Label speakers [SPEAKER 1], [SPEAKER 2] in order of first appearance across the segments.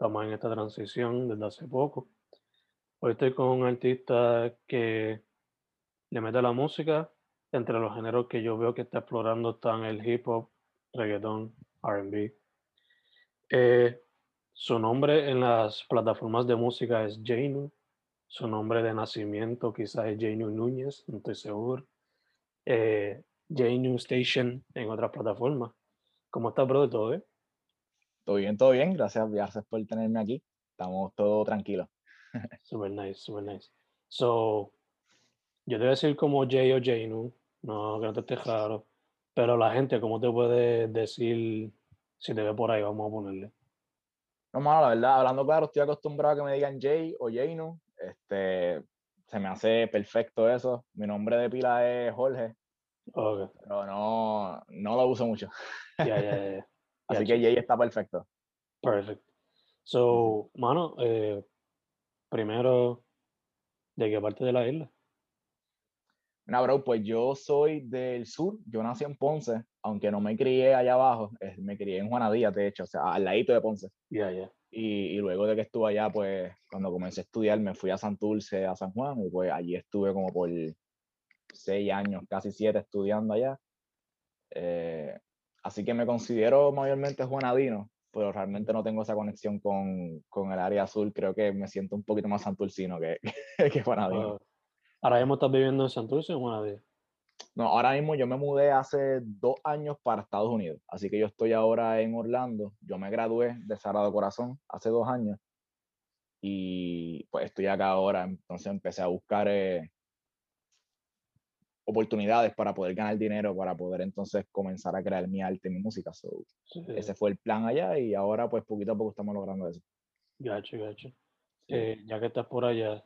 [SPEAKER 1] Estamos en esta transición desde hace poco. Hoy estoy con un artista que le mete la música. Entre los géneros que yo veo que está explorando están el hip hop, reggaeton, RB. Eh, su nombre en las plataformas de música es Jainu. Su nombre de nacimiento quizás es Jainu Núñez, no estoy seguro. Eh, Station en otras plataformas. ¿Cómo estás, bro? ¿Todo bien?
[SPEAKER 2] Todo bien, todo bien. Gracias, gracias por tenerme aquí. Estamos todos tranquilos.
[SPEAKER 1] super nice, super nice. So, yo te voy a decir como Jay o Jainu, no que no te esté raro, pero la gente, ¿cómo te puede decir si te ve por ahí? Vamos a ponerle.
[SPEAKER 2] No, mano, la verdad, hablando claro, estoy acostumbrado a que me digan Jay o Jainu. Este, se me hace perfecto eso. Mi nombre de pila es Jorge.
[SPEAKER 1] Okay.
[SPEAKER 2] Pero no, no lo uso mucho.
[SPEAKER 1] Ya, ya, ya.
[SPEAKER 2] Así que Jay está perfecto.
[SPEAKER 1] Perfecto. So, mano, eh, primero, ¿de qué parte de la isla?
[SPEAKER 2] Mira, bro, pues yo soy del sur. Yo nací en Ponce, aunque no me crié allá abajo. me crié en Juanadía, de hecho, o sea, al ladito de Ponce.
[SPEAKER 1] Ya, ya.
[SPEAKER 2] Y, y, luego de que estuve allá, pues cuando comencé a estudiar, me fui a Santurce, a San Juan, y pues allí estuve como por seis años, casi siete estudiando allá. Eh, así que me considero mayormente juanadino, pero realmente no tengo esa conexión con, con, el área azul. Creo que me siento un poquito más santurcino que, que juanadino.
[SPEAKER 1] Uh, ¿Ahora mismo estás viviendo en Santurce o en Juanadía?
[SPEAKER 2] No, ahora mismo yo me mudé hace dos años para Estados Unidos, así que yo estoy ahora en Orlando. Yo me gradué de Sagrado Corazón hace dos años y pues estoy acá ahora. Entonces empecé a buscar eh, oportunidades para poder ganar dinero, para poder entonces comenzar a crear mi arte, mi música. So,
[SPEAKER 1] Sí.
[SPEAKER 2] Ese fue el plan allá y ahora pues poquito a poco estamos logrando eso.
[SPEAKER 1] Gacho, gacho. Eh, ya que estás por allá,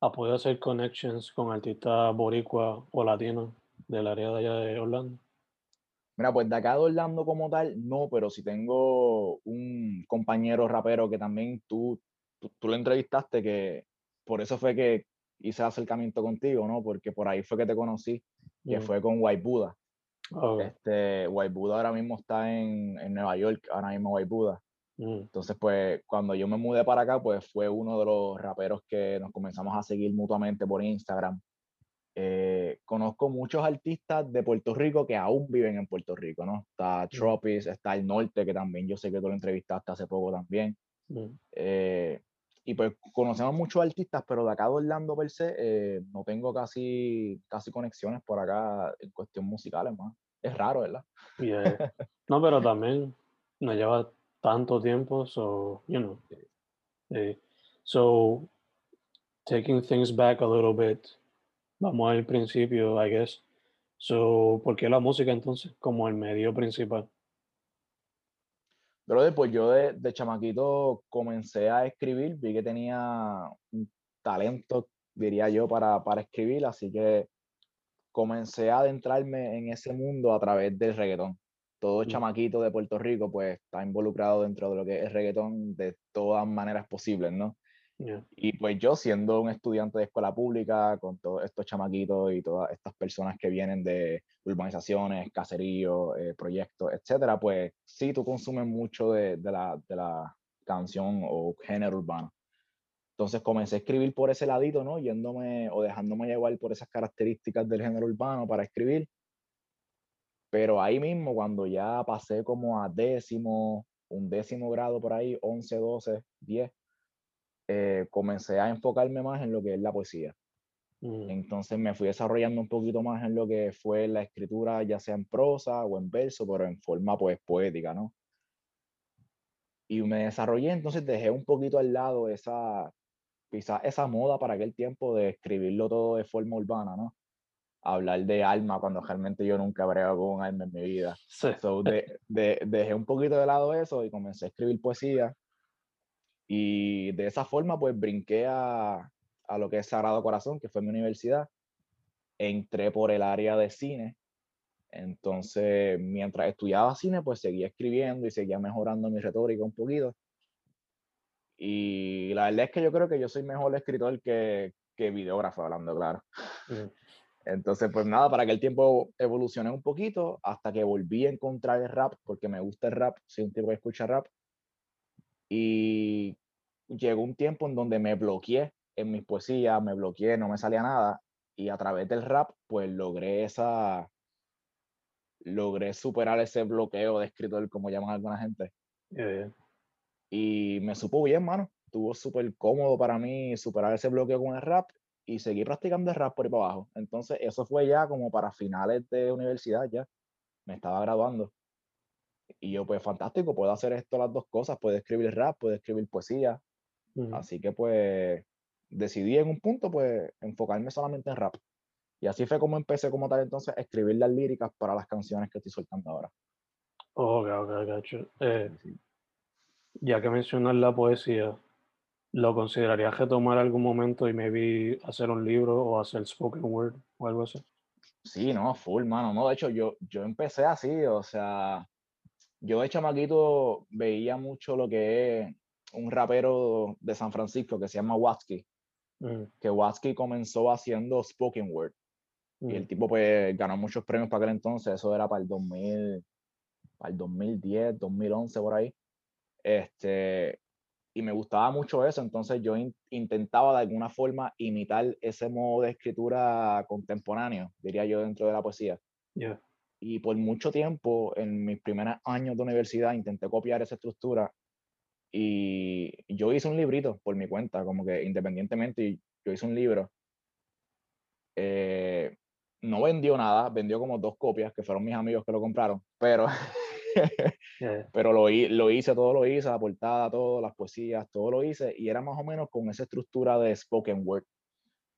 [SPEAKER 1] ¿has podido hacer connections con artistas boricua o latinos del área de allá de Orlando?
[SPEAKER 2] Mira, pues de acá de Orlando como tal, no, pero si tengo un compañero rapero que también tú, tú, tú lo entrevistaste, que por eso fue que hice el acercamiento contigo, ¿no? Porque por ahí fue que te conocí, que
[SPEAKER 1] Mm.
[SPEAKER 2] fue con White Buddha.
[SPEAKER 1] Ok.
[SPEAKER 2] Este, White Buddha ahora mismo está en, en Nueva York, ahora mismo White Buddha.
[SPEAKER 1] Mm.
[SPEAKER 2] Entonces, pues, cuando yo me mudé para acá, pues fue uno de los raperos que nos comenzamos a seguir mutuamente por Instagram. Eh, conozco muchos artistas de Puerto Rico que aún viven en Puerto Rico, ¿no? Está Tropis, está el Norte, que también yo sé que tú lo entrevistaste hace poco también.
[SPEAKER 1] Mm.
[SPEAKER 2] Eh, y pues conocemos muchos artistas, pero de acá de Orlando per se, eh, no tengo casi, casi conexiones por acá en cuestión musical, hermano. Es raro, ¿verdad?
[SPEAKER 1] Yeah. No, pero también no lleva tanto tiempo, so, you know. Eh, so, taking things back a little bit, vamos al principio, I guess. So, ¿por qué la música entonces como el medio principal?
[SPEAKER 2] Pero pues yo de, de chamaquito comencé a escribir, vi que tenía un talento, diría yo, para, para escribir, así que comencé a adentrarme en ese mundo a través del reggaetón. todo
[SPEAKER 1] Mm.
[SPEAKER 2] chamaquito de Puerto Rico pues está involucrado dentro de lo que es reggaetón de todas maneras posibles, ¿no?
[SPEAKER 1] Yeah.
[SPEAKER 2] Y pues yo siendo un estudiante de escuela pública, con todos estos chamaquitos y todas estas personas que vienen de urbanizaciones, caseríos, eh, proyectos, etcétera, pues sí, tú consumes mucho de, de la, de la canción o género urbano. Entonces comencé a escribir por ese ladito, ¿no? Yéndome o dejándome llevar por esas características del género urbano para escribir. Pero ahí mismo, cuando ya pasé como a décimo, un décimo grado por ahí, 11, 12, 10, eh, comencé a enfocarme más en lo que es la poesía.
[SPEAKER 1] Mm.
[SPEAKER 2] Entonces me fui desarrollando un poquito más en lo que fue la escritura, ya sea en prosa o en verso, pero en forma pues poética, ¿no? Y me desarrollé, entonces dejé un poquito al lado esa, quizás esa moda para aquel tiempo de escribirlo todo de forma urbana, ¿no? Hablar de alma cuando realmente yo nunca brego con alma en mi vida.
[SPEAKER 1] Sí.
[SPEAKER 2] So, de, de- dejé un poquito de lado eso y comencé a escribir poesía. Y de esa forma, pues brinqué a, a lo que es Sagrado Corazón, que fue mi universidad. Entré por el área de cine. Entonces, mientras estudiaba cine, pues seguía escribiendo y seguía mejorando mi retórica un poquito. Y la verdad es que yo creo que yo soy mejor escritor que, que videógrafo, hablando claro.
[SPEAKER 1] Mm.
[SPEAKER 2] Entonces, pues nada, para aquel tiempo evolucioné un poquito hasta que volví a encontrar el rap, porque me gusta el rap, soy un tipo que escucha rap. Y llegó un tiempo en donde me bloqueé en mis poesías, me bloqueé, no me salía nada. Y a través del rap, pues logré esa, logré superar ese bloqueo de escritor, como llaman alguna gente.
[SPEAKER 1] Yeah, yeah.
[SPEAKER 2] Y me supo bien, mano. Estuvo súper cómodo para mí superar ese bloqueo con el rap y seguir practicando el rap por ahí para abajo. Entonces, eso fue ya como para finales de universidad, ya. Me estaba graduando. Y yo, pues, fantástico, puedo hacer esto las dos cosas. Puedo escribir rap, puedo escribir poesía.
[SPEAKER 1] Mm.
[SPEAKER 2] Así que, pues, decidí en un punto, pues, enfocarme solamente en rap. Y así fue como empecé como tal entonces a escribir las líricas para las canciones que estoy soltando ahora.
[SPEAKER 1] Ok, ok, gacho. Eh, ya que mencionas la poesía, ¿lo considerarías retomar algún momento y maybe hacer un libro o hacer spoken word o algo así?
[SPEAKER 2] Sí, no, full, mano. No, de hecho, yo, yo empecé así, o sea, yo de chamaquito veía mucho lo que es un rapero de San Francisco que se llama Watsky, que Watsky comenzó haciendo spoken word. Y el tipo, pues, ganó muchos premios para aquel entonces, eso era para el 2000, para el 2010, 2011, por ahí. Este, y me gustaba mucho eso, entonces yo in- intentaba de alguna forma imitar ese modo de escritura contemporáneo, diría yo, dentro de la poesía.
[SPEAKER 1] yeah.
[SPEAKER 2] Y por mucho tiempo, en mis primeros años de universidad, intenté copiar esa estructura y yo hice un librito por mi cuenta, como que independientemente, y yo hice un libro. Eh, no vendió nada, vendió como dos copias, que fueron mis amigos que lo compraron, pero,
[SPEAKER 1] yeah.
[SPEAKER 2] pero lo, lo hice, todo lo hice, la portada, todo, las poesías, todo lo hice, y era más o menos con esa estructura de spoken word,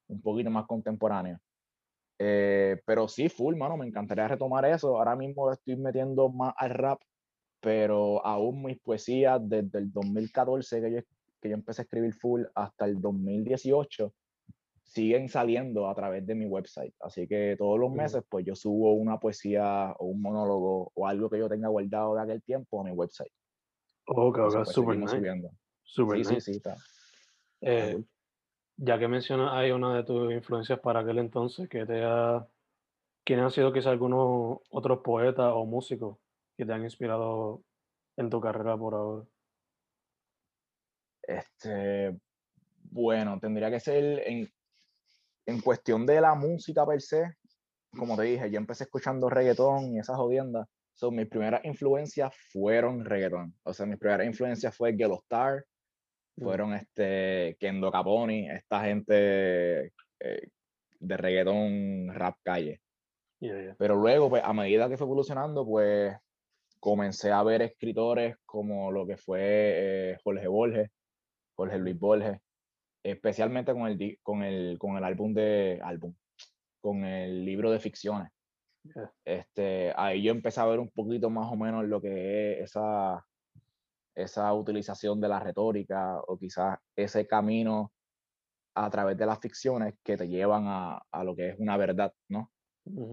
[SPEAKER 2] un poquito más contemporáneo. Eh, pero sí, full, mano, me encantaría retomar eso. Ahora mismo estoy metiendo más al rap, pero aún mis poesías desde el 2014 que yo, que yo empecé a escribir full hasta el 2018 siguen saliendo a través de mi website. Así que todos los meses, pues yo subo una poesía o un monólogo o algo que yo tenga guardado de aquel tiempo a mi website.
[SPEAKER 1] Ok,
[SPEAKER 2] Entonces,
[SPEAKER 1] ok,
[SPEAKER 2] pues,
[SPEAKER 1] super
[SPEAKER 2] seguimos
[SPEAKER 1] nice.
[SPEAKER 2] subiendo.
[SPEAKER 1] Super
[SPEAKER 2] Sí, sí,
[SPEAKER 1] nice.
[SPEAKER 2] sí, está. está
[SPEAKER 1] Eh. Ya que mencionas ahí una de tus influencias para aquel entonces, que te ha, ¿quiénes han sido quizás algunos otros poetas o músicos que te han inspirado en tu carrera por ahora?
[SPEAKER 2] Este, bueno, tendría que ser en, en cuestión de la música per se, como te dije, yo empecé escuchando reggaetón y esas jodiendas. So, mis primeras influencias fueron reggaetón. O sea, mis primeras influencias fue Ghetto Star, fueron este, Kendo Caponi, esta gente eh, de reggaetón rap calle.
[SPEAKER 1] yeah, yeah.
[SPEAKER 2] Pero luego, pues, a medida que fue evolucionando, pues, comencé a ver escritores como lo que fue eh, Jorge Borges, Jorge Luis Borges, especialmente con el, con el, con el álbum de, álbum, con el libro de ficciones.
[SPEAKER 1] Yeah.
[SPEAKER 2] Este, ahí yo empecé a ver un poquito más o menos lo que es esa, esa utilización de la retórica o quizás ese camino a través de las ficciones que te llevan a, a lo que es una verdad, ¿no?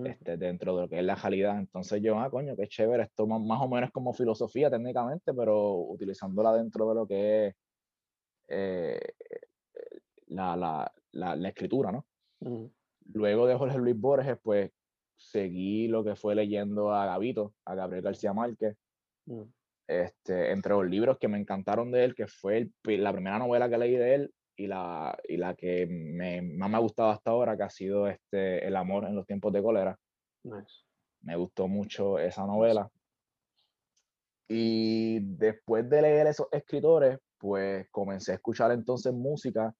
[SPEAKER 2] este, dentro de lo que es la realidad. Entonces yo, ah, coño, qué chévere, esto más, más o menos como filosofía técnicamente, pero utilizándola dentro de lo que es eh, la, la, la, escritura, ¿no? Luego de Jorge Luis Borges, pues seguí lo que fue leyendo a Gavito, a Gabriel García Márquez, este, entre los libros que me encantaron de él, que fue la primera novela que leí de él y la, y la que me, más me ha gustado hasta ahora, que ha sido este, El amor en los tiempos de cólera. Me gustó mucho esa novela. Y después de leer esos escritores, pues comencé a escuchar entonces música,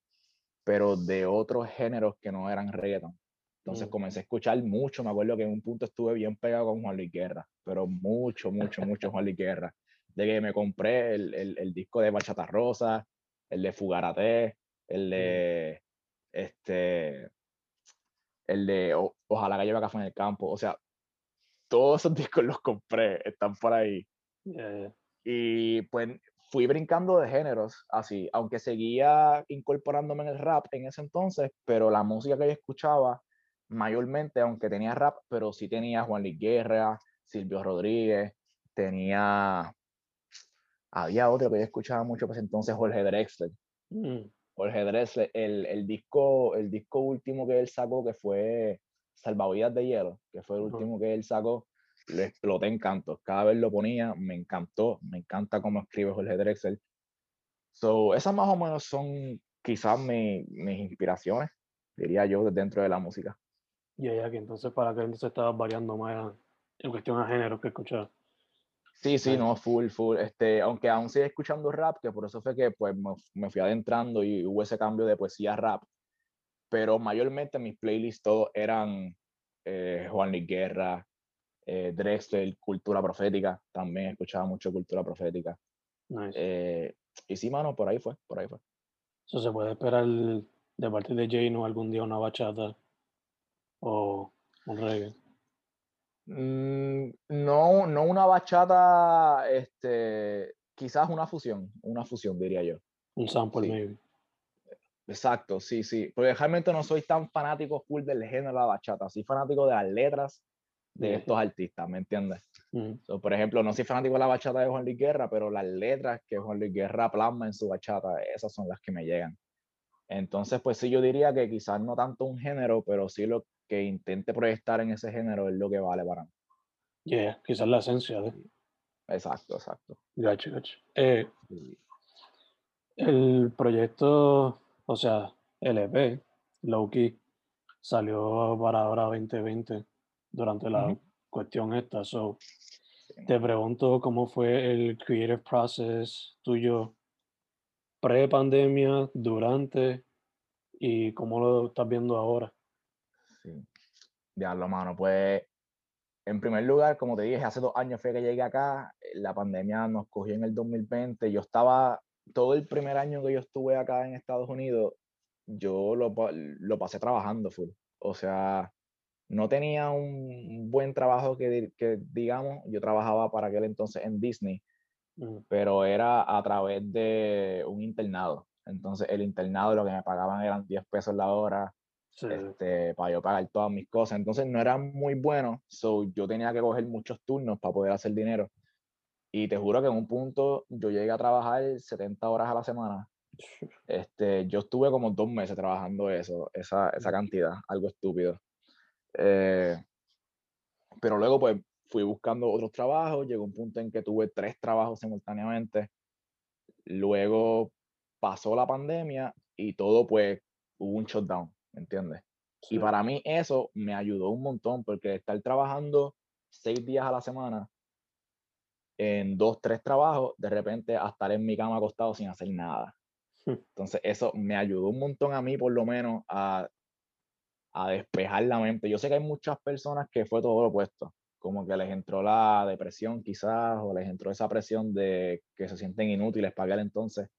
[SPEAKER 2] pero de otros géneros que no eran reggaeton. Entonces mm. comencé a escuchar mucho, me acuerdo que en un punto estuve bien pegado con Juan Luis Guerra, pero mucho, mucho, mucho Juan Luis Guerra de que me compré el, el, el disco de Bachata Rosa, el de Fugarate, el de este el de Ojalá que lleve café en el campo. O sea, todos esos discos los compré, están por ahí. Y pues fui brincando de géneros así, aunque seguía incorporándome en el rap en ese entonces, pero la música que yo escuchaba mayormente, aunque tenía rap, pero sí tenía Juan Luis Guerra, Silvio Rodríguez, tenía había otro que yo escuchaba mucho, pues entonces Jorge Drexler. Mm. Jorge Drexler, el, el, disco, el disco último que él sacó, que fue Salvavidas de Hielo, que fue el último que él sacó, le exploté en canto. Cada vez lo ponía, me encantó, me encanta cómo escribe Jorge Drexler. So, esas más o menos son quizás mi, mis inspiraciones, diría yo, dentro de la música.
[SPEAKER 3] Y ya, que entonces para que entonces estaba variando más en cuestión de género que escuchar.
[SPEAKER 2] Sí, sí, no, full, full. Este, aunque aún sigue escuchando rap, que por eso fue que pues, me, fui adentrando y hubo ese cambio de poesía a rap. Pero mayormente mis playlists todos eran eh, Juan Luis Guerra, eh, Drexler, Cultura Profética. También escuchaba mucho Cultura Profética. Nice. Eh, y sí, mano, por ahí fue, por ahí fue.
[SPEAKER 3] Eso se puede esperar de parte de Jane o algún día una bachata o un reggae.
[SPEAKER 2] Mm, no, no una bachata, este, quizás una fusión, una fusión diría yo.
[SPEAKER 3] Un sample, maybe.
[SPEAKER 2] Exacto, sí, sí. Porque realmente no soy tan fanático full del género de la bachata, soy fanático de las letras de estos artistas, ¿me entiendes? por ejemplo, no soy fanático de la bachata de Juan Luis Guerra, pero las letras que Juan Luis Guerra plasma en su bachata, esas son las que me llegan. Entonces, pues sí, yo diría que quizás no tanto un género, pero sí lo que intente proyectar en ese género es lo que vale para mí.
[SPEAKER 3] Yeah, quizás la esencia de.
[SPEAKER 2] Exacto, exacto.
[SPEAKER 3] Gacho, gacho. Eh, el proyecto, o sea, LP, Loki, salió para ahora 2020 durante la cuestión esta. So, te pregunto cómo fue el creative process tuyo pre-pandemia, durante y cómo lo estás viendo ahora.
[SPEAKER 2] Sí. Ya lo mano, pues en primer lugar, como te dije, hace dos años fue que llegué acá, la pandemia nos cogió en el 2020, yo estaba, todo el primer año que yo estuve acá en Estados Unidos, yo lo, lo pasé trabajando full. O sea, no tenía un buen trabajo que, que, digamos, yo trabajaba para aquel entonces en Disney, pero era a través de un internado. Entonces el internado lo que me pagaban eran 10 pesos la hora este, para yo pagar todas mis cosas. Entonces no era muy bueno, so yo tenía que coger muchos turnos para poder hacer dinero. Y te juro que en un punto yo llegué a trabajar 70 horas a la semana. Este, yo estuve como dos meses trabajando eso, esa, esa cantidad, algo estúpido. Eh, pero luego pues fui buscando otros trabajos, llegó un punto en que tuve tres trabajos simultáneamente. Luego pasó la pandemia y todo pues hubo un shutdown, ¿me entiendes? Y para mí eso me ayudó un montón porque estar trabajando seis días a la semana en dos, tres trabajos, de repente a estar en mi cama acostado sin hacer nada. Entonces eso me ayudó un montón a mí por lo menos a, a despejar la mente. Yo sé que hay muchas personas que fue todo lo opuesto, como que les entró la depresión quizás o les entró esa presión de que se sienten inútiles para aquel entonces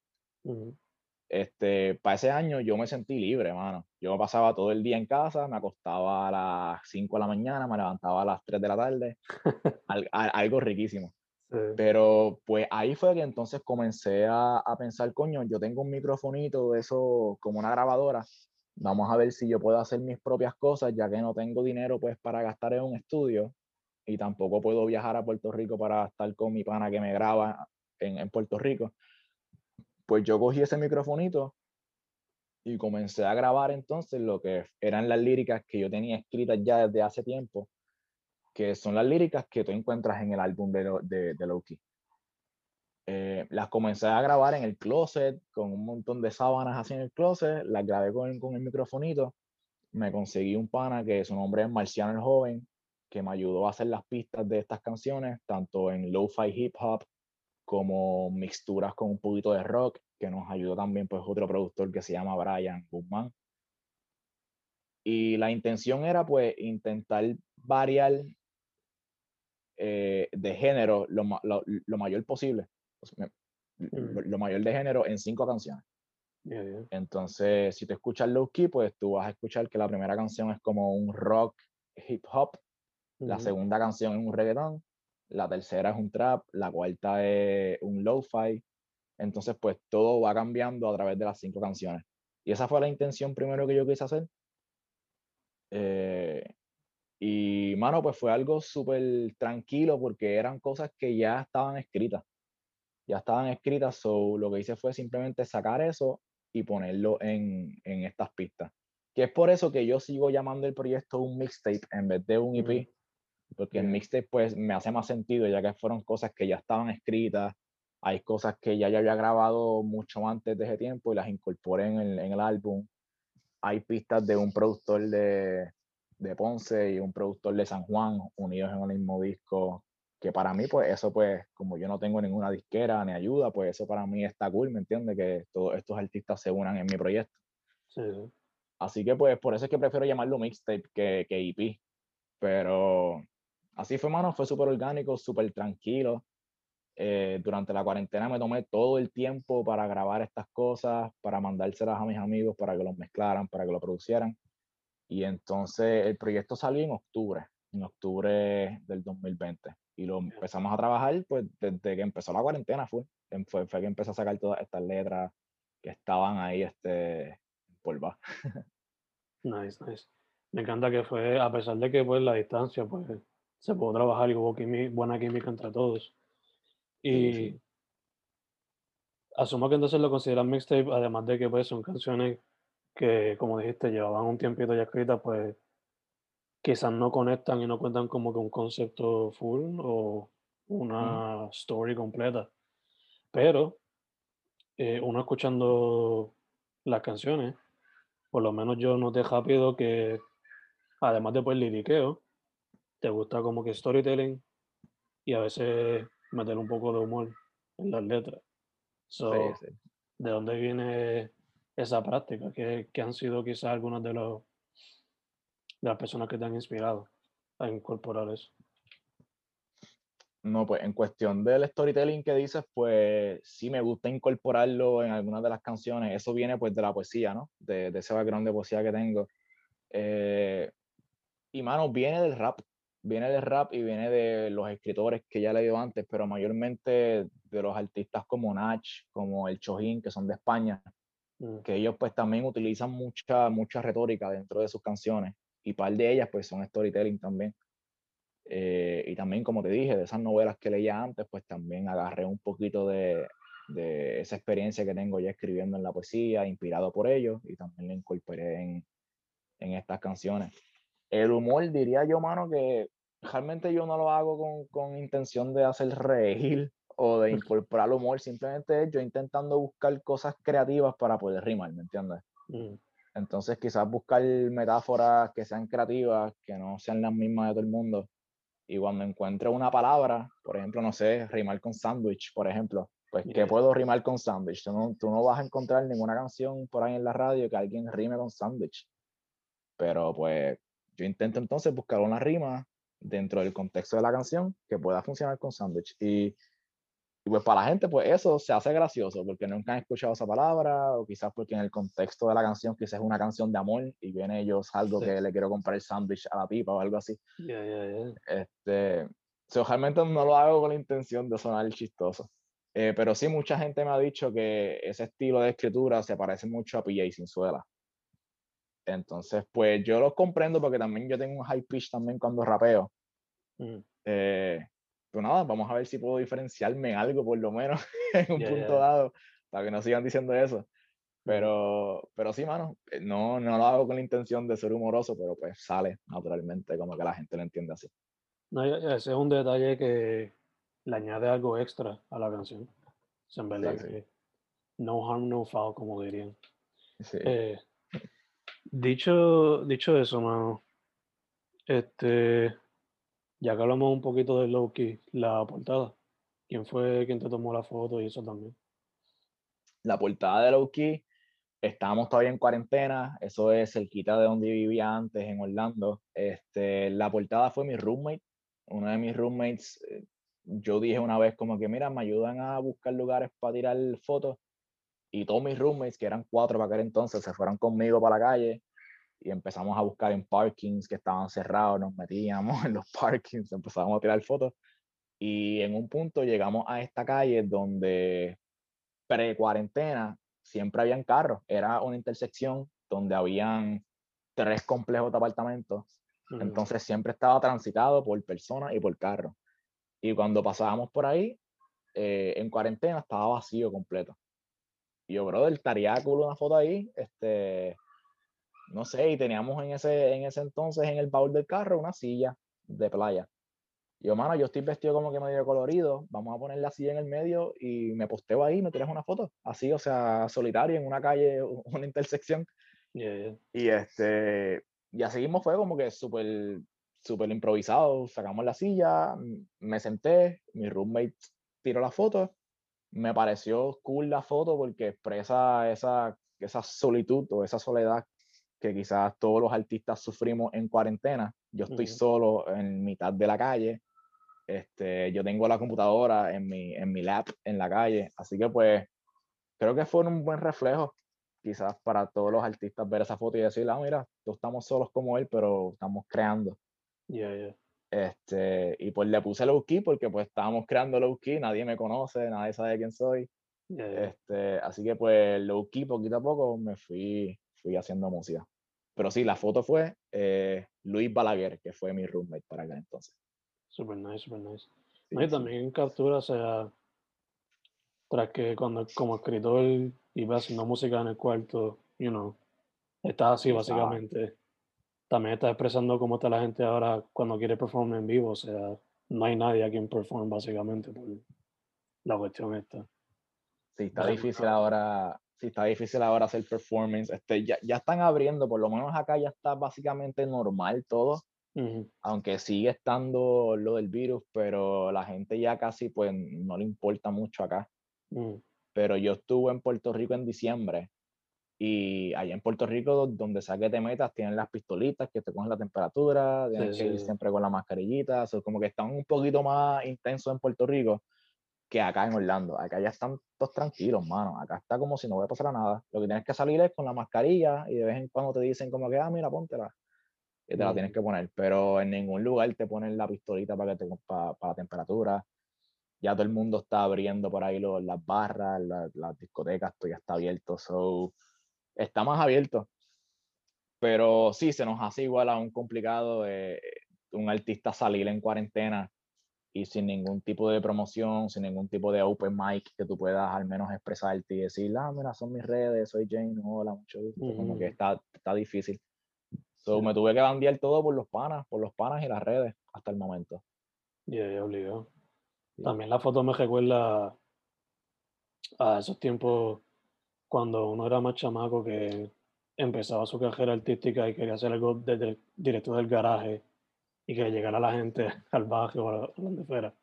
[SPEAKER 2] este, para ese año yo me sentí libre, mano. Yo pasaba todo el día en casa, me acostaba a las 5 de la mañana, me levantaba a las 3 de la tarde, algo riquísimo. Pero pues ahí fue que entonces comencé a, a, pensar, coño, yo tengo un microfonito de eso como una grabadora vamos a ver si yo puedo hacer mis propias cosas, ya que no tengo dinero pues para gastar en un estudio y tampoco puedo viajar a Puerto Rico para estar con mi pana que me graba en, en Puerto Rico. Pues yo cogí ese microfonito y comencé a grabar entonces lo que eran las líricas que yo tenía escritas ya desde hace tiempo, que son las líricas que tú encuentras en el álbum de, de, de Loki. Eh, las comencé a grabar en el closet, con un montón de sábanas así en el closet, las grabé con, con el microfonito, me conseguí un pana que su nombre es Marciano el Joven, que me ayudó a hacer las pistas de estas canciones, tanto en lo-fi hip hop como mixturas con un poquito de rock, que nos ayudó también pues otro productor que se llama Brian Guzmán. Y la intención era pues intentar variar eh, de género lo, lo, lo, mayor posible, lo mayor de género en cinco canciones.
[SPEAKER 3] Yeah, yeah.
[SPEAKER 2] Entonces, si te escuchas Low Key, pues tú vas a escuchar que la primera canción es como un rock hip hop, la segunda canción es un reggaetón, la tercera es un trap, la cuarta es un lo-fi. Entonces, pues todo va cambiando a través de las cinco canciones. Y esa fue la intención primero que yo quise hacer. Eh, y, mano, pues fue algo súper tranquilo porque eran cosas que ya estaban escritas. Ya estaban escritas, so lo que hice fue simplemente sacar eso y ponerlo en, en estas pistas. Que es por eso que yo sigo llamando el proyecto un mixtape en vez de un EP. Mm -hmm porque el mixtape pues me hace más sentido ya que fueron cosas que ya estaban escritas, hay cosas que ya yo había grabado mucho antes de ese tiempo y las incorporé en el, en el álbum, hay pistas de un productor de, de, Ponce y un productor de San Juan unidos en el mismo disco, que para mí pues eso pues como yo no tengo ninguna disquera ni ayuda, pues eso para mí está cool, ¿me entiendes? Que todos estos artistas se unan en mi proyecto.
[SPEAKER 3] Sí.
[SPEAKER 2] Así que pues por eso es que prefiero llamarlo mixtape que, que EP, pero así fue, mano, fue súper orgánico, súper tranquilo. Eh, durante la cuarentena me tomé todo el tiempo para grabar estas cosas, para mandárselas a mis amigos, para que los mezclaran, para que lo producieran. Y entonces el proyecto salió en octubre, en octubre del 2020. Y lo empezamos a trabajar pues desde que empezó la cuarentena fue, fue, fue que empecé a sacar todas estas letras que estaban ahí este, polva.
[SPEAKER 3] Nice, nice. Me encanta que fue, a pesar de que pues la distancia, pues se pudo trabajar y hubo química, buena química entre todos. Y sí, sí. asumo que entonces lo consideran mixtape, además de que pues son canciones que, como dijiste, llevaban un tiempito ya escritas, pues quizás no conectan y no cuentan como que un concepto full o una mm. story completa. Pero eh, uno escuchando las canciones, por lo menos yo noté rápido que, además de pues liriqueo, te gusta como que storytelling y a veces meter un poco de humor en las letras. So, sí, sí. ¿De dónde viene esa práctica? ¿Qué, qué han sido quizás algunas de, los, de las personas que te han inspirado a incorporar eso?
[SPEAKER 2] No, pues en cuestión del storytelling que dices, pues sí me gusta incorporarlo en algunas de las canciones. Eso viene pues de la poesía, ¿no? De, de ese background de poesía que tengo. Eh, y mano, viene del rap viene del rap y viene de los escritores que ya le dio antes, pero mayormente de los artistas como Nach, como el Chojín, que son de España, mm. que ellos pues también utilizan mucha, mucha retórica dentro de sus canciones y par de ellas pues son storytelling también. Eh, y también, como te dije, de esas novelas que leía antes, pues también agarré un poquito de, de esa experiencia que tengo ya escribiendo en la poesía, inspirado por ellos, y también la incorporé en, en estas canciones el humor, diría yo, mano, que realmente yo no lo hago con, con intención de hacer reír o de incorporar humor, simplemente es yo intentando buscar cosas creativas para poder rimar, ¿me entiendes?
[SPEAKER 3] Mm.
[SPEAKER 2] Entonces quizás buscar metáforas que sean creativas, que no sean las mismas de todo el mundo. Y cuando encuentre una palabra, por ejemplo, no sé, rimar con sándwich, por ejemplo, pues yeah. ¿qué puedo rimar con sándwich? Tú no, tú no vas a encontrar ninguna canción por ahí en la radio que alguien rime con sándwich. Pero pues yo intento entonces buscar una rima dentro del contexto de la canción que pueda funcionar con Sandwich. Y, y, pues para la gente, pues eso se hace gracioso porque nunca han escuchado esa palabra o quizás porque en el contexto de la canción quizás es una canción de amor y viene ellos algo sí. que le quiero comprar el sándwich a la pipa o algo así.
[SPEAKER 3] Yeah, yeah, yeah.
[SPEAKER 2] Este, so, realmente no lo hago con la intención de sonar chistoso. Eh, pero sí, mucha gente me ha dicho que ese estilo de escritura se parece mucho a PJ Sinzuela. Entonces, pues yo los comprendo porque también yo tengo un high pitch también cuando rapeo.
[SPEAKER 3] Mm.
[SPEAKER 2] Eh, pero nada, vamos a ver si puedo diferenciarme en algo por lo menos en un
[SPEAKER 3] Ya,
[SPEAKER 2] punto
[SPEAKER 3] ya.
[SPEAKER 2] dado para que no sigan diciendo eso. Pero, pero sí, mano, eh, no, no lo hago con la intención de ser humoroso, pero pues sale naturalmente, como que la gente lo entiende así.
[SPEAKER 3] No, y- y ese es un detalle que le añade algo extra a la canción. O sea, en verdad
[SPEAKER 2] Sí, sí.
[SPEAKER 3] que no harm, no foul, como dirían.
[SPEAKER 2] Sí.
[SPEAKER 3] Eh, dicho, dicho eso, mano, este, ya que hablamos un poquito de Loki, la portada, ¿quién fue quien te tomó la foto y eso también?
[SPEAKER 2] La portada de Low Key, estábamos todavía en cuarentena, eso es cerquita de donde vivía antes, en Orlando. Este, la portada fue mi roommate, uno de mis roommates. eh, Yo dije una vez como que, mira, me ayudan a buscar lugares para tirar fotos. Y todos mis roommates, que eran cuatro para aquel entonces, se fueron conmigo para la calle y empezamos a buscar en parkings que estaban cerrados, nos metíamos en los parkings, empezamos a tirar fotos. Y en un punto llegamos a esta calle donde pre-cuarentena siempre habían carros. Era una intersección donde habían tres complejos de apartamentos. Entonces siempre estaba transitado por personas y por carros. Y cuando pasábamos por ahí, eh, en cuarentena estaba vacío completo. Y yo, brother, estaría cool una foto ahí. Este, no sé, y teníamos en ese, en ese entonces en el baúl del carro una silla de playa. Y yo, mano, yo estoy vestido como que medio colorido, vamos a poner la silla en el medio y me posteo ahí, me tiras una foto, así, o sea, solitario en una calle, una intersección.
[SPEAKER 3] Yeah, yeah.
[SPEAKER 2] Y este, y así mismo fue como que súper, súper improvisado, sacamos la silla, me senté, mi roommate tiró la foto, me pareció cool la foto porque expresa esa, esa solitud o esa soledad que quizás todos los artistas sufrimos en cuarentena. Yo estoy solo en mitad de la calle, este, yo tengo la computadora en mi, en mi lap en la calle, así que pues creo que fue un buen reflejo quizás para todos los artistas ver esa foto y decir, ah, mira, no estamos solos como él, pero estamos creando.
[SPEAKER 3] Yeah, yeah.
[SPEAKER 2] Este, y pues le puse low key porque pues estábamos creando low key, nadie me conoce, nadie sabe quién soy.
[SPEAKER 3] Yeah.
[SPEAKER 2] Este, así que pues low key, poquito a poco me fui, fui haciendo música. Pero sí, la foto fue eh, Luis Balaguer, que fue mi roommate para aquel entonces.
[SPEAKER 3] Super nice, super nice.
[SPEAKER 2] Sí,
[SPEAKER 3] No, y
[SPEAKER 2] sí.
[SPEAKER 3] también captura, o sea, tras que cuando como escritor iba haciendo música en el cuarto, you know, estás así
[SPEAKER 2] Sí, estaba.
[SPEAKER 3] básicamente. También estás expresando cómo está la gente ahora cuando quiere performar en vivo, o sea, no hay nadie a quien perform básicamente por la cuestión esta.
[SPEAKER 2] Sí, está difícil
[SPEAKER 3] ah.
[SPEAKER 2] ahora, sí, está difícil ahora hacer performance. Este, ya, ya están abriendo, por lo menos acá ya está básicamente normal todo,
[SPEAKER 3] Ujú,
[SPEAKER 2] aunque sigue estando lo del virus, pero la gente ya casi pues no le importa mucho acá.
[SPEAKER 3] ujú,
[SPEAKER 2] Pero yo estuve en Puerto Rico en diciembre y allá en Puerto Rico, donde sea que te metas, tienen las pistolitas que te cogen la temperatura, tienes
[SPEAKER 3] Sí,
[SPEAKER 2] que ir
[SPEAKER 3] sí.
[SPEAKER 2] siempre con la mascarillita, so, como que están un poquito más intensos en Puerto Rico que acá en Orlando. Acá ya están todos tranquilos, mano. Acá está como si no voy a pasar nada. Lo que tienes que salir es con la mascarilla y de vez en cuando te dicen como que, ah, mira, póntela. Y te la tienes que poner. Pero en ningún lugar te ponen la pistolita para, que te, para, para la temperatura. Ya todo el mundo está abriendo por ahí los- las barras, la- las discotecas, todo ya está abierto. So, está más abierto. Pero sí, se nos hace igual aún complicado eh, un artista salir en cuarentena y sin ningún tipo de promoción, sin ningún tipo de open mic que tú puedas al menos expresarte y decir, ah, mira, son mis redes, soy Jane, hola, mucho gusto. Como que está, está difícil. So,
[SPEAKER 3] Sí.
[SPEAKER 2] me tuve que bandear todo por los panas, por los panas y las redes hasta el momento.
[SPEAKER 3] Yeah, yeah, obligado.
[SPEAKER 2] Sí.
[SPEAKER 3] También la foto me recuerda a esos tiempos cuando uno era más chamaco que empezaba su carrera artística y quería hacer algo desde directo del garaje y que llegara la gente al barrio o a donde fuera.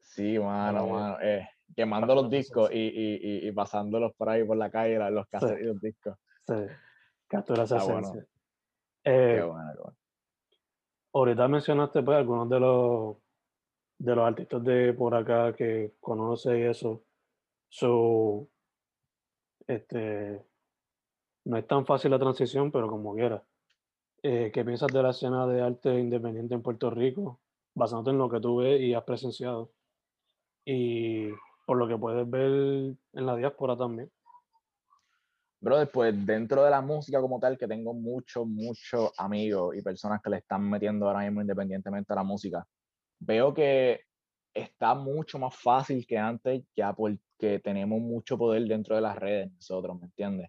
[SPEAKER 2] Sí, mano,
[SPEAKER 3] Ay,
[SPEAKER 2] mano. eh, quemando los discos y, y, y, y pasándolos por ahí por la calle, los cassettes y los discos.
[SPEAKER 3] Sí, captura esa
[SPEAKER 2] Está bueno.
[SPEAKER 3] Eh,
[SPEAKER 2] Qué bueno, qué bueno.
[SPEAKER 3] ahorita mencionaste pues, algunos de los de los artistas de por acá que conoces y eso. So, este, no es tan fácil la transición, pero como quiera. Eh, ¿Qué piensas de la escena de arte independiente en Puerto Rico, basándote en lo que tú ves y has presenciado? Y por lo que puedes ver en la diáspora también.
[SPEAKER 2] Bro, después dentro de la música como tal, que tengo muchos, muchos amigos y personas que le están metiendo ahora mismo independientemente a la música, veo que está mucho más fácil que antes ya porque tenemos mucho poder dentro de las redes nosotros, ¿me entiendes?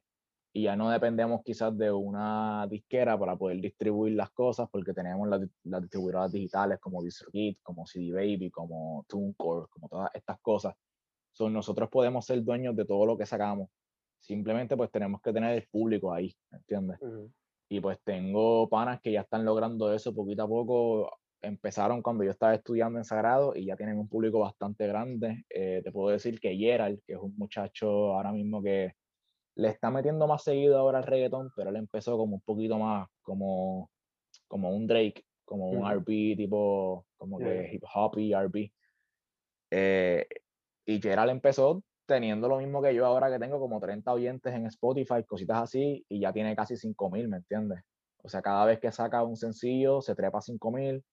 [SPEAKER 2] Y ya no dependemos quizás de una disquera para poder distribuir las cosas porque tenemos las, las distribuidoras digitales como DistroKid, como CD Baby, como TuneCore, como todas estas cosas. So, nosotros podemos ser dueños de todo lo que sacamos Simplemente pues tenemos que tener el público ahí, ¿entiendes? Y pues tengo panas que ya están logrando eso poquito a poco. Empezaron cuando yo estaba estudiando en Sagrado y ya tienen un público bastante grande. Eh, te puedo decir que Gerald, que es un muchacho ahora mismo que le está metiendo más seguido ahora al reggaetón, pero él empezó como un poquito más como, como un Drake, como un RB tipo, como que hip hop y RB. Eh, y Gerald empezó teniendo lo mismo que yo ahora que tengo como 30 oyentes en Spotify, cositas así, y ya tiene casi 5000, ¿me entiendes? O sea, cada vez que saca un sencillo se trepa 5000.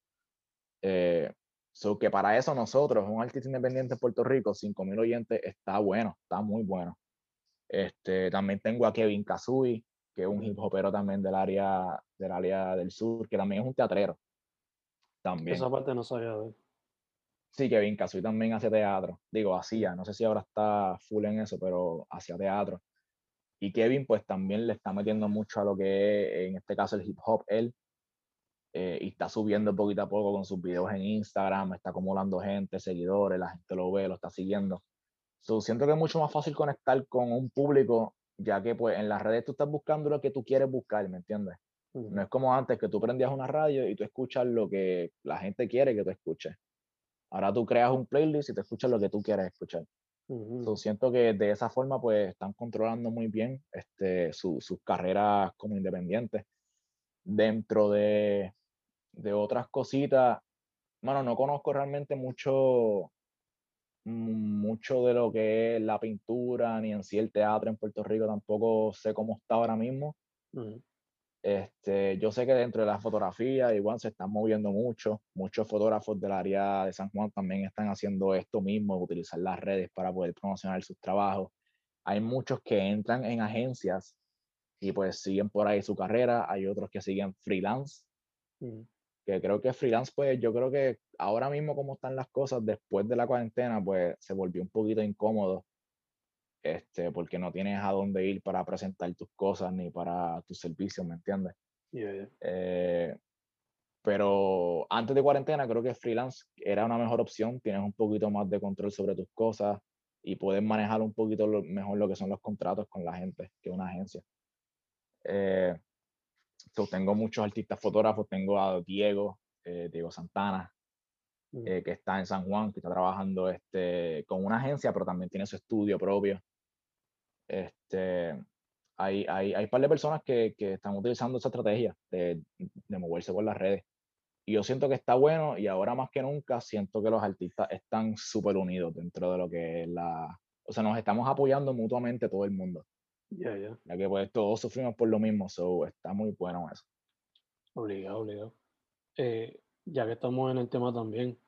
[SPEAKER 2] Eh, so que para eso nosotros, un artista independiente en Puerto Rico, 5000 oyentes, está bueno, está muy bueno. Este, también tengo a Kevin Kazui, que es un hip hopero también del área, del área del sur, que también es un teatrero. También.
[SPEAKER 3] Esa parte no sabía de
[SPEAKER 2] Sí, Kevin Casoy también hace teatro. Digo, hacía, no sé si ahora está full en eso, pero hacía teatro. Y Kevin, pues también le está metiendo mucho a lo que es, en este caso, el hip hop, él. Eh, y está subiendo poquito a poco con sus videos en Instagram, está acumulando gente, seguidores, la gente lo ve, lo está siguiendo. So, siento que es mucho más fácil conectar con un público, ya que pues en las redes tú estás buscando lo que tú quieres buscar, ¿me entiendes? No es como antes que tú prendías una radio y tú escuchas lo que la gente quiere que tú escuches. Ahora tú creas un playlist y te escuchas lo que tú quieres escuchar. siento que de esa forma pues están controlando muy bien este, sus carreras como independientes. Dentro de, de otras cositas, bueno, no conozco realmente mucho, mucho de lo que es la pintura, ni en sí el teatro en Puerto Rico, tampoco sé cómo está ahora mismo. Este, yo sé que dentro de la fotografía igual se están moviendo mucho. Muchos fotógrafos del área de San Juan también están haciendo esto mismo, utilizar las redes para poder promocionar sus trabajos. Hay muchos que entran en agencias y pues siguen por ahí su carrera. Hay otros que siguen freelance. Que creo que freelance, pues yo creo que ahora mismo como están las cosas después de la cuarentena, pues se volvió un poquito incómodo este, porque no tienes a dónde ir para presentar tus cosas ni para tus servicios, ¿me entiendes? Eh, pero antes de cuarentena creo que freelance era una mejor opción, tienes un poquito más de control sobre tus cosas y puedes manejar un poquito mejor lo que son los contratos con la gente que una agencia. Eh, tengo muchos artistas fotógrafos, tengo a Diego, eh, Diego Santana, mm. que está en San Juan, que está trabajando este, con una agencia, pero también tiene su estudio propio. Este, hay, hay, hay un par de personas que, que están utilizando esa estrategia de, de, moverse por las redes. Y yo siento que está bueno y ahora más que nunca siento que los artistas están súper unidos dentro de lo que es la... O sea, nos estamos apoyando mutuamente todo el mundo.
[SPEAKER 3] Ya, ya.
[SPEAKER 2] Ya que pues todos sufrimos por lo mismo, so está muy bueno eso.
[SPEAKER 3] Obligado, obligado. Eh, ya que estamos en el tema también,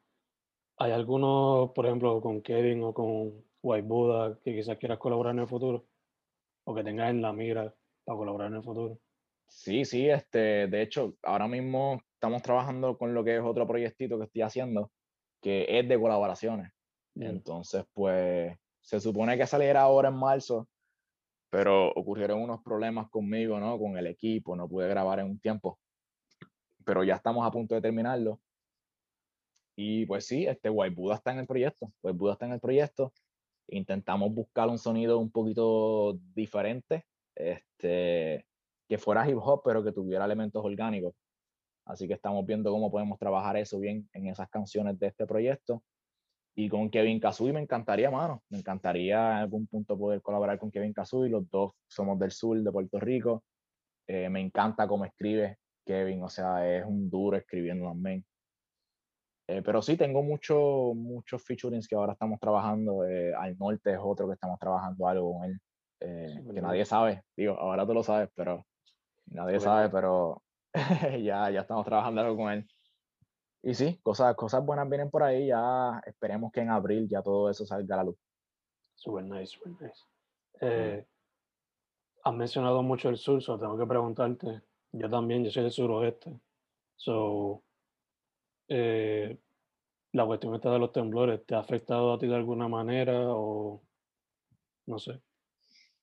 [SPEAKER 3] ¿hay algunos, por ejemplo, con Kevin o con White Buddha que quizás quieras colaborar en el futuro? o que tengas en la mira para colaborar en el futuro?
[SPEAKER 2] Sí, sí, este, de hecho, ahora mismo estamos trabajando con lo que es otro proyectito que estoy haciendo, que es de colaboraciones. Entonces, pues, se supone que saliera ahora en marzo, pero ocurrieron unos problemas conmigo, ¿no? Con el equipo, no pude grabar en un tiempo, pero ya estamos a punto de terminarlo. Y pues sí, este White Buddha está en el proyecto, White Buddha está en el proyecto intentamos buscar un sonido un poquito diferente, este, que fuera hip hop, pero que tuviera elementos orgánicos. Así que estamos viendo cómo podemos trabajar eso bien en esas canciones de este proyecto. Y con Kevin Kazui me encantaría, mano. Me encantaría en algún punto poder colaborar con Kevin Kazui. Los dos somos del sur de Puerto Rico. Eh, me encanta cómo escribe Kevin, o sea, es un duro escribiendo también. Eh, pero sí, tengo muchos muchos featurings que ahora estamos trabajando. Eh, al norte es otro que estamos trabajando algo con él. Eh, que nadie sabe. Digo, ahora tú lo sabes, pero nadie sabe, pero ya, ya estamos trabajando algo con él. Y sí, cosas, cosas buenas vienen por ahí. Ya esperemos que en abril ya todo eso salga a la luz.
[SPEAKER 3] Super nice, super nice. has mencionado mucho el sur, so tengo que preguntarte. Yo también, yo soy del suroeste. So, eh, la cuestión esta de los temblores, ¿te ha afectado a ti de alguna manera o no sé?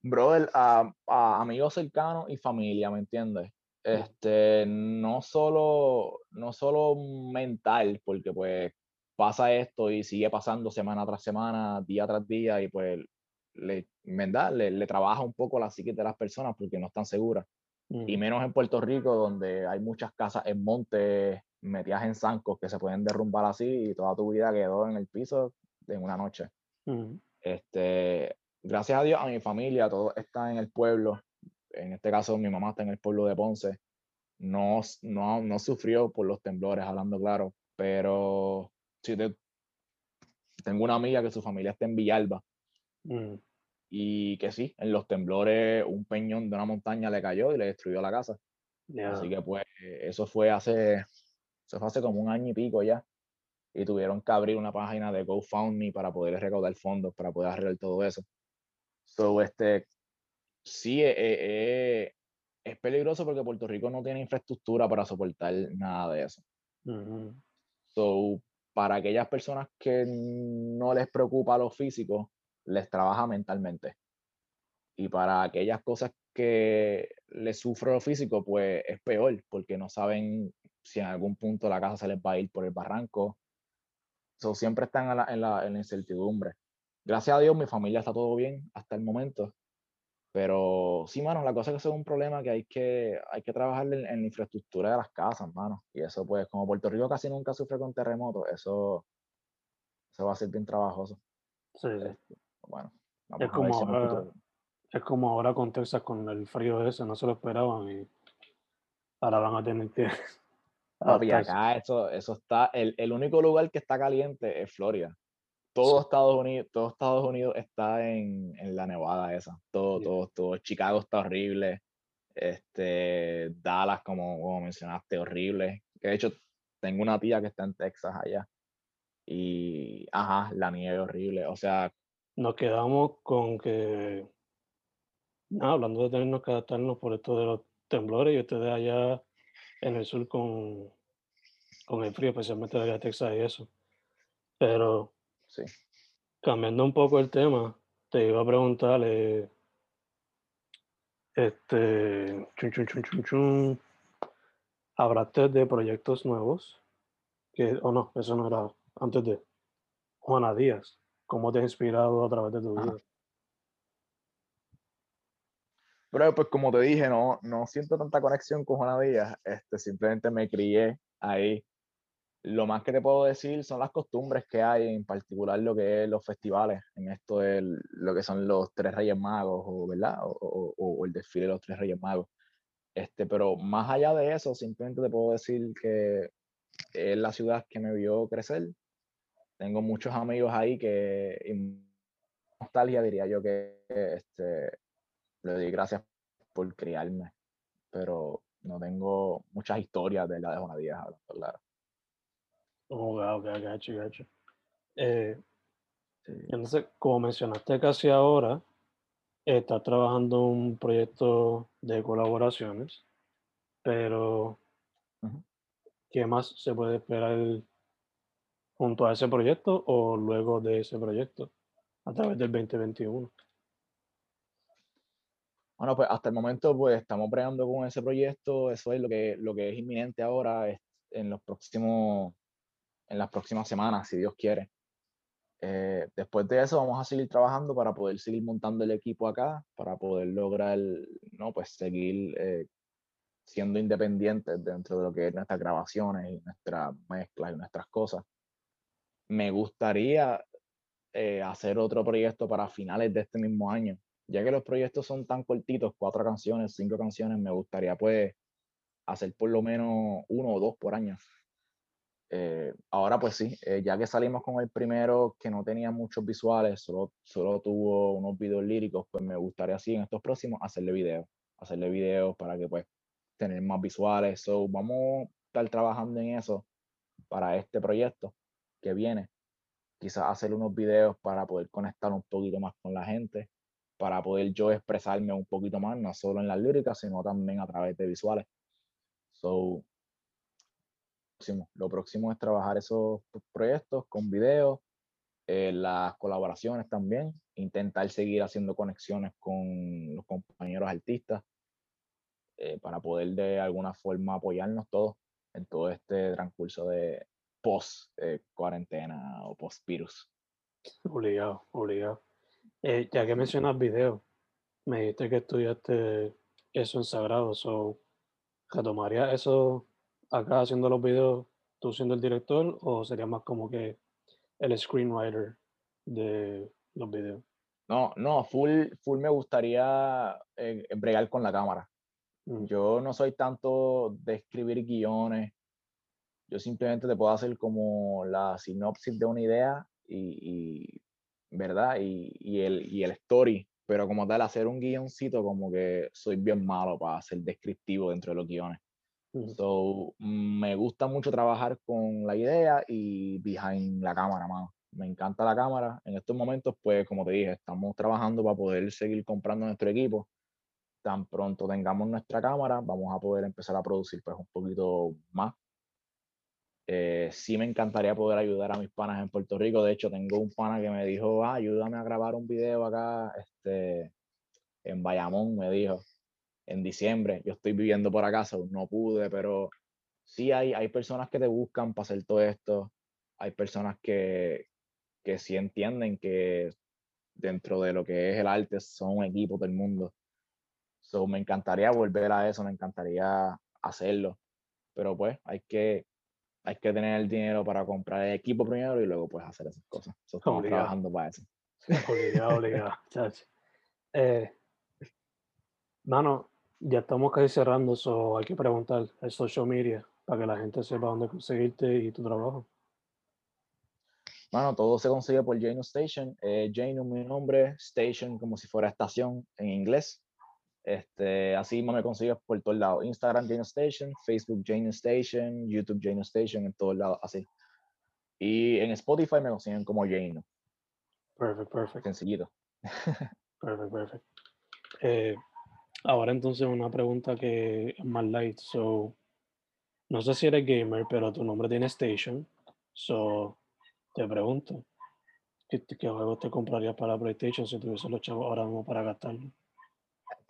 [SPEAKER 2] Brother, a, a amigos cercanos y familia, ¿me entiendes? Este, no solo, no solo mental, porque pues pasa esto y sigue pasando semana tras semana, día tras día, y pues le, ¿verdad? Le, le trabaja un poco la psique de las personas porque no están seguras. Y menos en Puerto Rico, donde hay muchas casas en montes, metidas en zancos que se pueden derrumbar así y toda tu vida quedó en el piso en una noche.
[SPEAKER 3] mm,
[SPEAKER 2] Este, gracias a Dios, a mi familia, todo está en el pueblo. En este caso, mi mamá está en el pueblo de Ponce. No, no, no sufrió por los temblores, hablando claro, pero sí te- tengo una amiga que su familia está en Villalba
[SPEAKER 3] mm,
[SPEAKER 2] y que sí, en los temblores un peñón de una montaña le cayó y le destruyó la casa.
[SPEAKER 3] ya,
[SPEAKER 2] Así que pues eso fue hace, eso fue hace como un año y pico ya. Y tuvieron que abrir una página de GoFundMe para poder recaudar fondos, para poder arreglar todo eso. So, este, sí, eh, eh, es peligroso porque Puerto Rico no tiene infraestructura para soportar nada de eso.
[SPEAKER 3] ujú,
[SPEAKER 2] So, para aquellas personas que no les preocupa lo físico, les trabaja mentalmente. Y para aquellas cosas que les sufre lo físico, pues es peor, porque no saben si en algún punto la casa se les va a ir por el barranco. So, siempre están en la, en la, en la incertidumbre. Gracias a Dios, mi familia está todo bien hasta el momento. Pero sí, mano, la cosa es que eso es un problema que hay que, hay que trabajar en, en la infraestructura de las casas, mano. Y eso, pues, como Puerto Rico casi nunca sufre con terremotos, eso, eso va a ser bien trabajoso.
[SPEAKER 3] sí.
[SPEAKER 2] Este, bueno,
[SPEAKER 3] Es
[SPEAKER 2] vamos a ver
[SPEAKER 3] como
[SPEAKER 2] si en un
[SPEAKER 3] ahora, es como ahora con Texas con el frío ese, no se lo esperaban y ahora van a tener que
[SPEAKER 2] Papi, acá eso, eso está, el, el único lugar que está caliente es Florida. Todo Estados Unidos, todo Estados Unidos está en, en la nevada esa. Todo, todo, todo. Chicago está horrible. Este, Dallas, como, como mencionaste, horrible. De hecho, tengo una tía que está en Texas allá. Y, ajá, la nieve horrible. O sea,
[SPEAKER 3] Nos quedamos con que, nada, hablando de tenernos que adaptarnos por esto de los temblores y ustedes allá en el sur con, con el frío, especialmente de Texas y eso. Pero
[SPEAKER 2] sí.
[SPEAKER 3] cambiando un poco el tema, te iba a preguntar, eh, este, chun, chun, chun, chun, chun, ¿hablaste de proyectos nuevos? Que, o no, eso no era antes de Juana Díaz. ¿Cómo te ha inspirado a través de tu vida?
[SPEAKER 2] Pero pues como te dije, no, no siento tanta conexión con Juana Díaz, este, simplemente me crié ahí. Lo más que te puedo decir son las costumbres que hay, en particular lo que es los festivales, en esto de lo que son los tres Reyes Magos, o, ¿verdad? O, o- o el desfile de los tres Reyes Magos. Este, pero más allá de eso, simplemente te puedo decir que es la ciudad que me vio crecer. Tengo muchos amigos ahí que, y nostalgia diría yo que este, le doy gracias por criarme, pero no tengo muchas historias de la de Juana Díaz,
[SPEAKER 3] Oh, ok, ok, gacho, gacho. Eh,
[SPEAKER 2] Sí.
[SPEAKER 3] entonces, como mencionaste casi ahora, estás trabajando un proyecto de colaboraciones, pero
[SPEAKER 2] Ujú.
[SPEAKER 3] ¿qué más se puede esperar junto a ese proyecto o luego de ese proyecto a través del 2021?
[SPEAKER 2] Bueno, pues hasta el momento pues estamos bregando con ese proyecto, eso es lo que, lo que es inminente ahora es en los próximos, en las próximas semanas, si Dios quiere. Eh, después de eso vamos a seguir trabajando para poder seguir montando el equipo acá, para poder lograr, no, pues seguir eh, siendo independientes dentro de lo que es nuestras grabaciones y nuestras mezclas y nuestras cosas. Me gustaría eh, hacer otro proyecto para finales de este mismo año, ya que los proyectos son tan cortitos, cuatro canciones, cinco canciones, me gustaría pues hacer por lo menos uno o dos por año. Eh, ahora pues sí, eh, ya que salimos con el primero que no tenía muchos visuales, solo, solo tuvo unos videos líricos, pues me gustaría así en estos próximos hacerle videos, hacerle videos para que pues tener más visuales. So, vamos a estar trabajando en eso para este proyecto que viene. Quizás hacer unos videos para poder conectar un poquito más con la gente. para poder yo expresarme un poquito más, no solo en las líricas, sino también a través de visuales. So, lo próximo es trabajar esos proyectos con videos, eh, las colaboraciones también, intentar seguir haciendo conexiones con los compañeros artistas eh, para poder de alguna forma apoyarnos todos en todo este transcurso de post eh, o post virus.
[SPEAKER 3] Obligado, obligado. ya que mencionas videos, me dijiste que estudiaste eso en Sagrado, so, ¿retomaría eso acá haciendo los videos, tú siendo el director, o sería más como que el screenwriter de los videos?
[SPEAKER 2] No, no, full, full me gustaría eh, bregar con la cámara. Mm. Yo no soy tanto de escribir guiones. Yo simplemente te puedo hacer como la sinopsis de una idea y, ¿verdad? Y, y, el, y el story. Pero como tal, hacer un guioncito, como que soy bien malo para ser descriptivo dentro de los guiones. So, me gusta mucho trabajar con la idea y behind la cámara, mano. Me encanta la cámara. En estos momentos, pues, como te dije, estamos trabajando para poder seguir comprando nuestro equipo. Tan pronto tengamos nuestra cámara, vamos a poder empezar a producir, pues, un poquito más. Eh, sí me encantaría poder ayudar a mis panas en Puerto Rico. De hecho, tengo un pana que me dijo, ah, ayúdame a grabar un video acá, este, en Bayamón, me dijo en diciembre. Yo estoy viviendo por acá, no pude, pero sí hay, hay personas que te buscan para hacer todo esto. Hay personas que, que sí entienden que dentro de lo que es el arte son un equipo del mundo. So, me encantaría volver a eso, me encantaría hacerlo. Pero pues hay que, hay que tener el dinero para comprar el equipo primero y luego pues hacer esas cosas. estamos trabajando para eso.
[SPEAKER 3] Obligado, obligado. eh, mano, ya estamos casi cerrando, so hay que preguntar el social media para que la gente sepa dónde conseguirte y tu trabajo.
[SPEAKER 2] Bueno, todo se consigue por Jane Station. Eh, Jane es mi nombre, Station como si fuera estación en inglés. Este, así me consigues por todos lados. Instagram Jane Station, Facebook Jane Station, YouTube Jane Station, en todos lados, así. Y en Spotify me consiguen como Jane.
[SPEAKER 3] Perfecto, perfecto.
[SPEAKER 2] Sencillito.
[SPEAKER 3] perfecto, perfecto. Eh, Ahora entonces una pregunta que es más light. So, no sé si eres gamer, pero tu nombre tiene Station. So, te pregunto, ¿qué, qué juegos te comprarías para PlayStation si tuviese los chavos ahora mismo para gastarlo?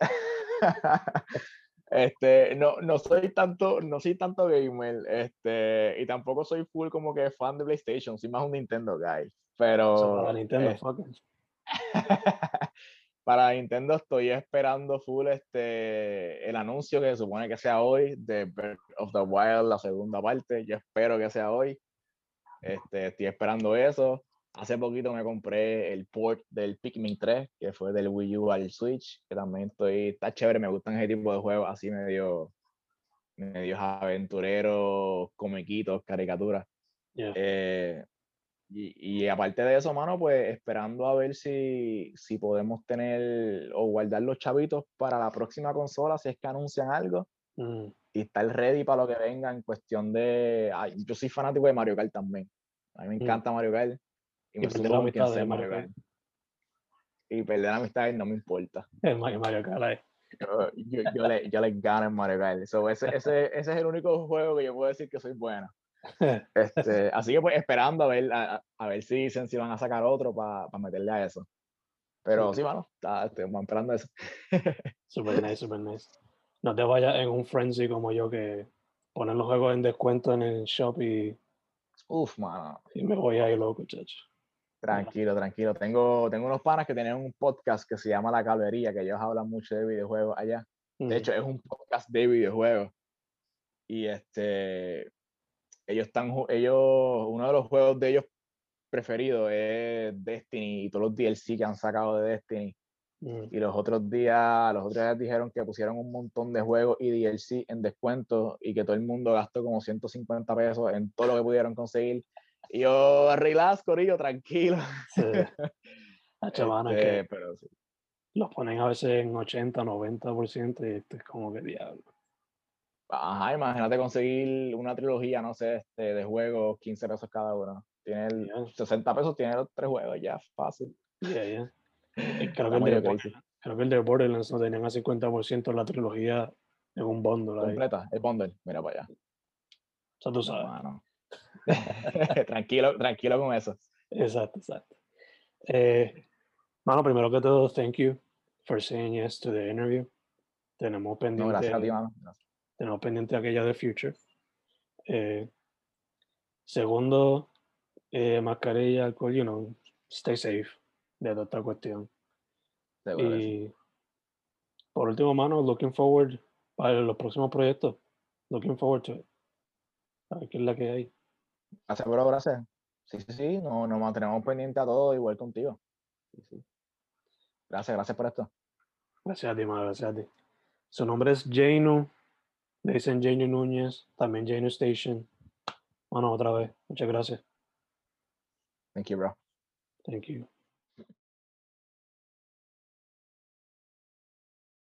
[SPEAKER 2] este, no, no soy tanto, no soy tanto gamer, este, y tampoco soy full como que fan de PlayStation, soy más un Nintendo guy. Pero.
[SPEAKER 3] para Nintendo, eh,
[SPEAKER 2] para Nintendo estoy esperando full este, el anuncio que se supone que sea hoy de Breath of the Wild, la segunda parte. Yo espero que sea hoy. Este, estoy esperando eso. Hace poquito me compré el port del Pikmin 3, que fue del Wii U al Switch, que también estoy, está chévere, me gustan ese tipo de juegos así medio, medio aventureros, comiquitos, caricaturas. Eh, y, aparte de eso, mano, pues esperando a ver si, si podemos tener o guardar los chavitos para la próxima consola, si es que anuncian algo. Mm. Y estar ready para lo que venga en cuestión de... yo soy fanático de Mario Kart también. A mí me mm. encanta Mario Kart. Y, me siento muy de Mario Kart. Y perder la amistad no me importa.
[SPEAKER 3] El Mario, Kart.
[SPEAKER 2] Yo, yo, le, yo, le, gano en Mario Kart. ese, ese, ese es el único juego que yo puedo decir que soy bueno. Este, así que pues esperando a ver, a, ver si dicen si van a sacar otro para meterle a eso. Pero sí, bueno, estamos esperando eso.
[SPEAKER 3] super nice, super nice. No te vayas en un frenzy como yo que ponen los juegos en descuento en el shop y.
[SPEAKER 2] Uf, mano.
[SPEAKER 3] Y me voy ahí loco, chacho.
[SPEAKER 2] Tranquilo, tranquilo. Tengo, tengo unos panas que tienen un podcast que se llama La Calvería, que ellos hablan mucho de videojuegos allá. De hecho, es un podcast de videojuegos. Y este, ellos están, ellos, uno de los juegos de ellos preferidos es Destiny y todos los DLC que han sacado de Destiny. Mm. Y los otros días, los otros días dijeron que pusieron un montón de juegos y DLC en descuento y que todo el mundo gastó como 150 pesos en todo lo que pudieron conseguir. Y yo, relax, Corillo, tranquilo.
[SPEAKER 3] Sí. este, pero sí. Los ponen a veces en 80, 90% y esto es como que diablo.
[SPEAKER 2] Ajá, imagínate conseguir una trilogía, no sé, este, de juegos, 15 pesos cada uno. Tiene 60 pesos, tiene los tres juegos, ya, fácil.
[SPEAKER 3] Yeah, Eh, Creo que, el de, creo que el de Borderlands no tenían a 50% la trilogía en un bundle ahí.
[SPEAKER 2] Completa, el bundle. Mira para allá.
[SPEAKER 3] O sea, tú
[SPEAKER 2] No,
[SPEAKER 3] sabes.
[SPEAKER 2] tranquilo, tranquilo con eso.
[SPEAKER 3] Exacto, exacto. Eh, mano, primero que todo, thank you for saying yes to the interview. Tenemos
[SPEAKER 2] No,
[SPEAKER 3] pendiente,
[SPEAKER 2] gracias a ti, mano.
[SPEAKER 3] Tenemos pendiente aquella de Future. Eh, segundo, eh, mascarilla, alcohol, you know, stay safe de toda esta cuestión.
[SPEAKER 2] Sí.
[SPEAKER 3] Y por último, mano, looking forward para los próximos proyectos. Looking forward to it. A ver qué es la que hay.
[SPEAKER 2] Gracias, bro, gracias. Sí, sí, sí, no, nos mantenemos pendientes a todo, igual contigo. Sí, sí. Gracias, gracias por esto.
[SPEAKER 3] Gracias a ti, mano, gracias a ti. Su nombre es Janu. Le dicen Janu Núñez, también Janu Station. Bueno, otra vez. Muchas gracias.
[SPEAKER 2] Thank you, bro.
[SPEAKER 3] Thank you.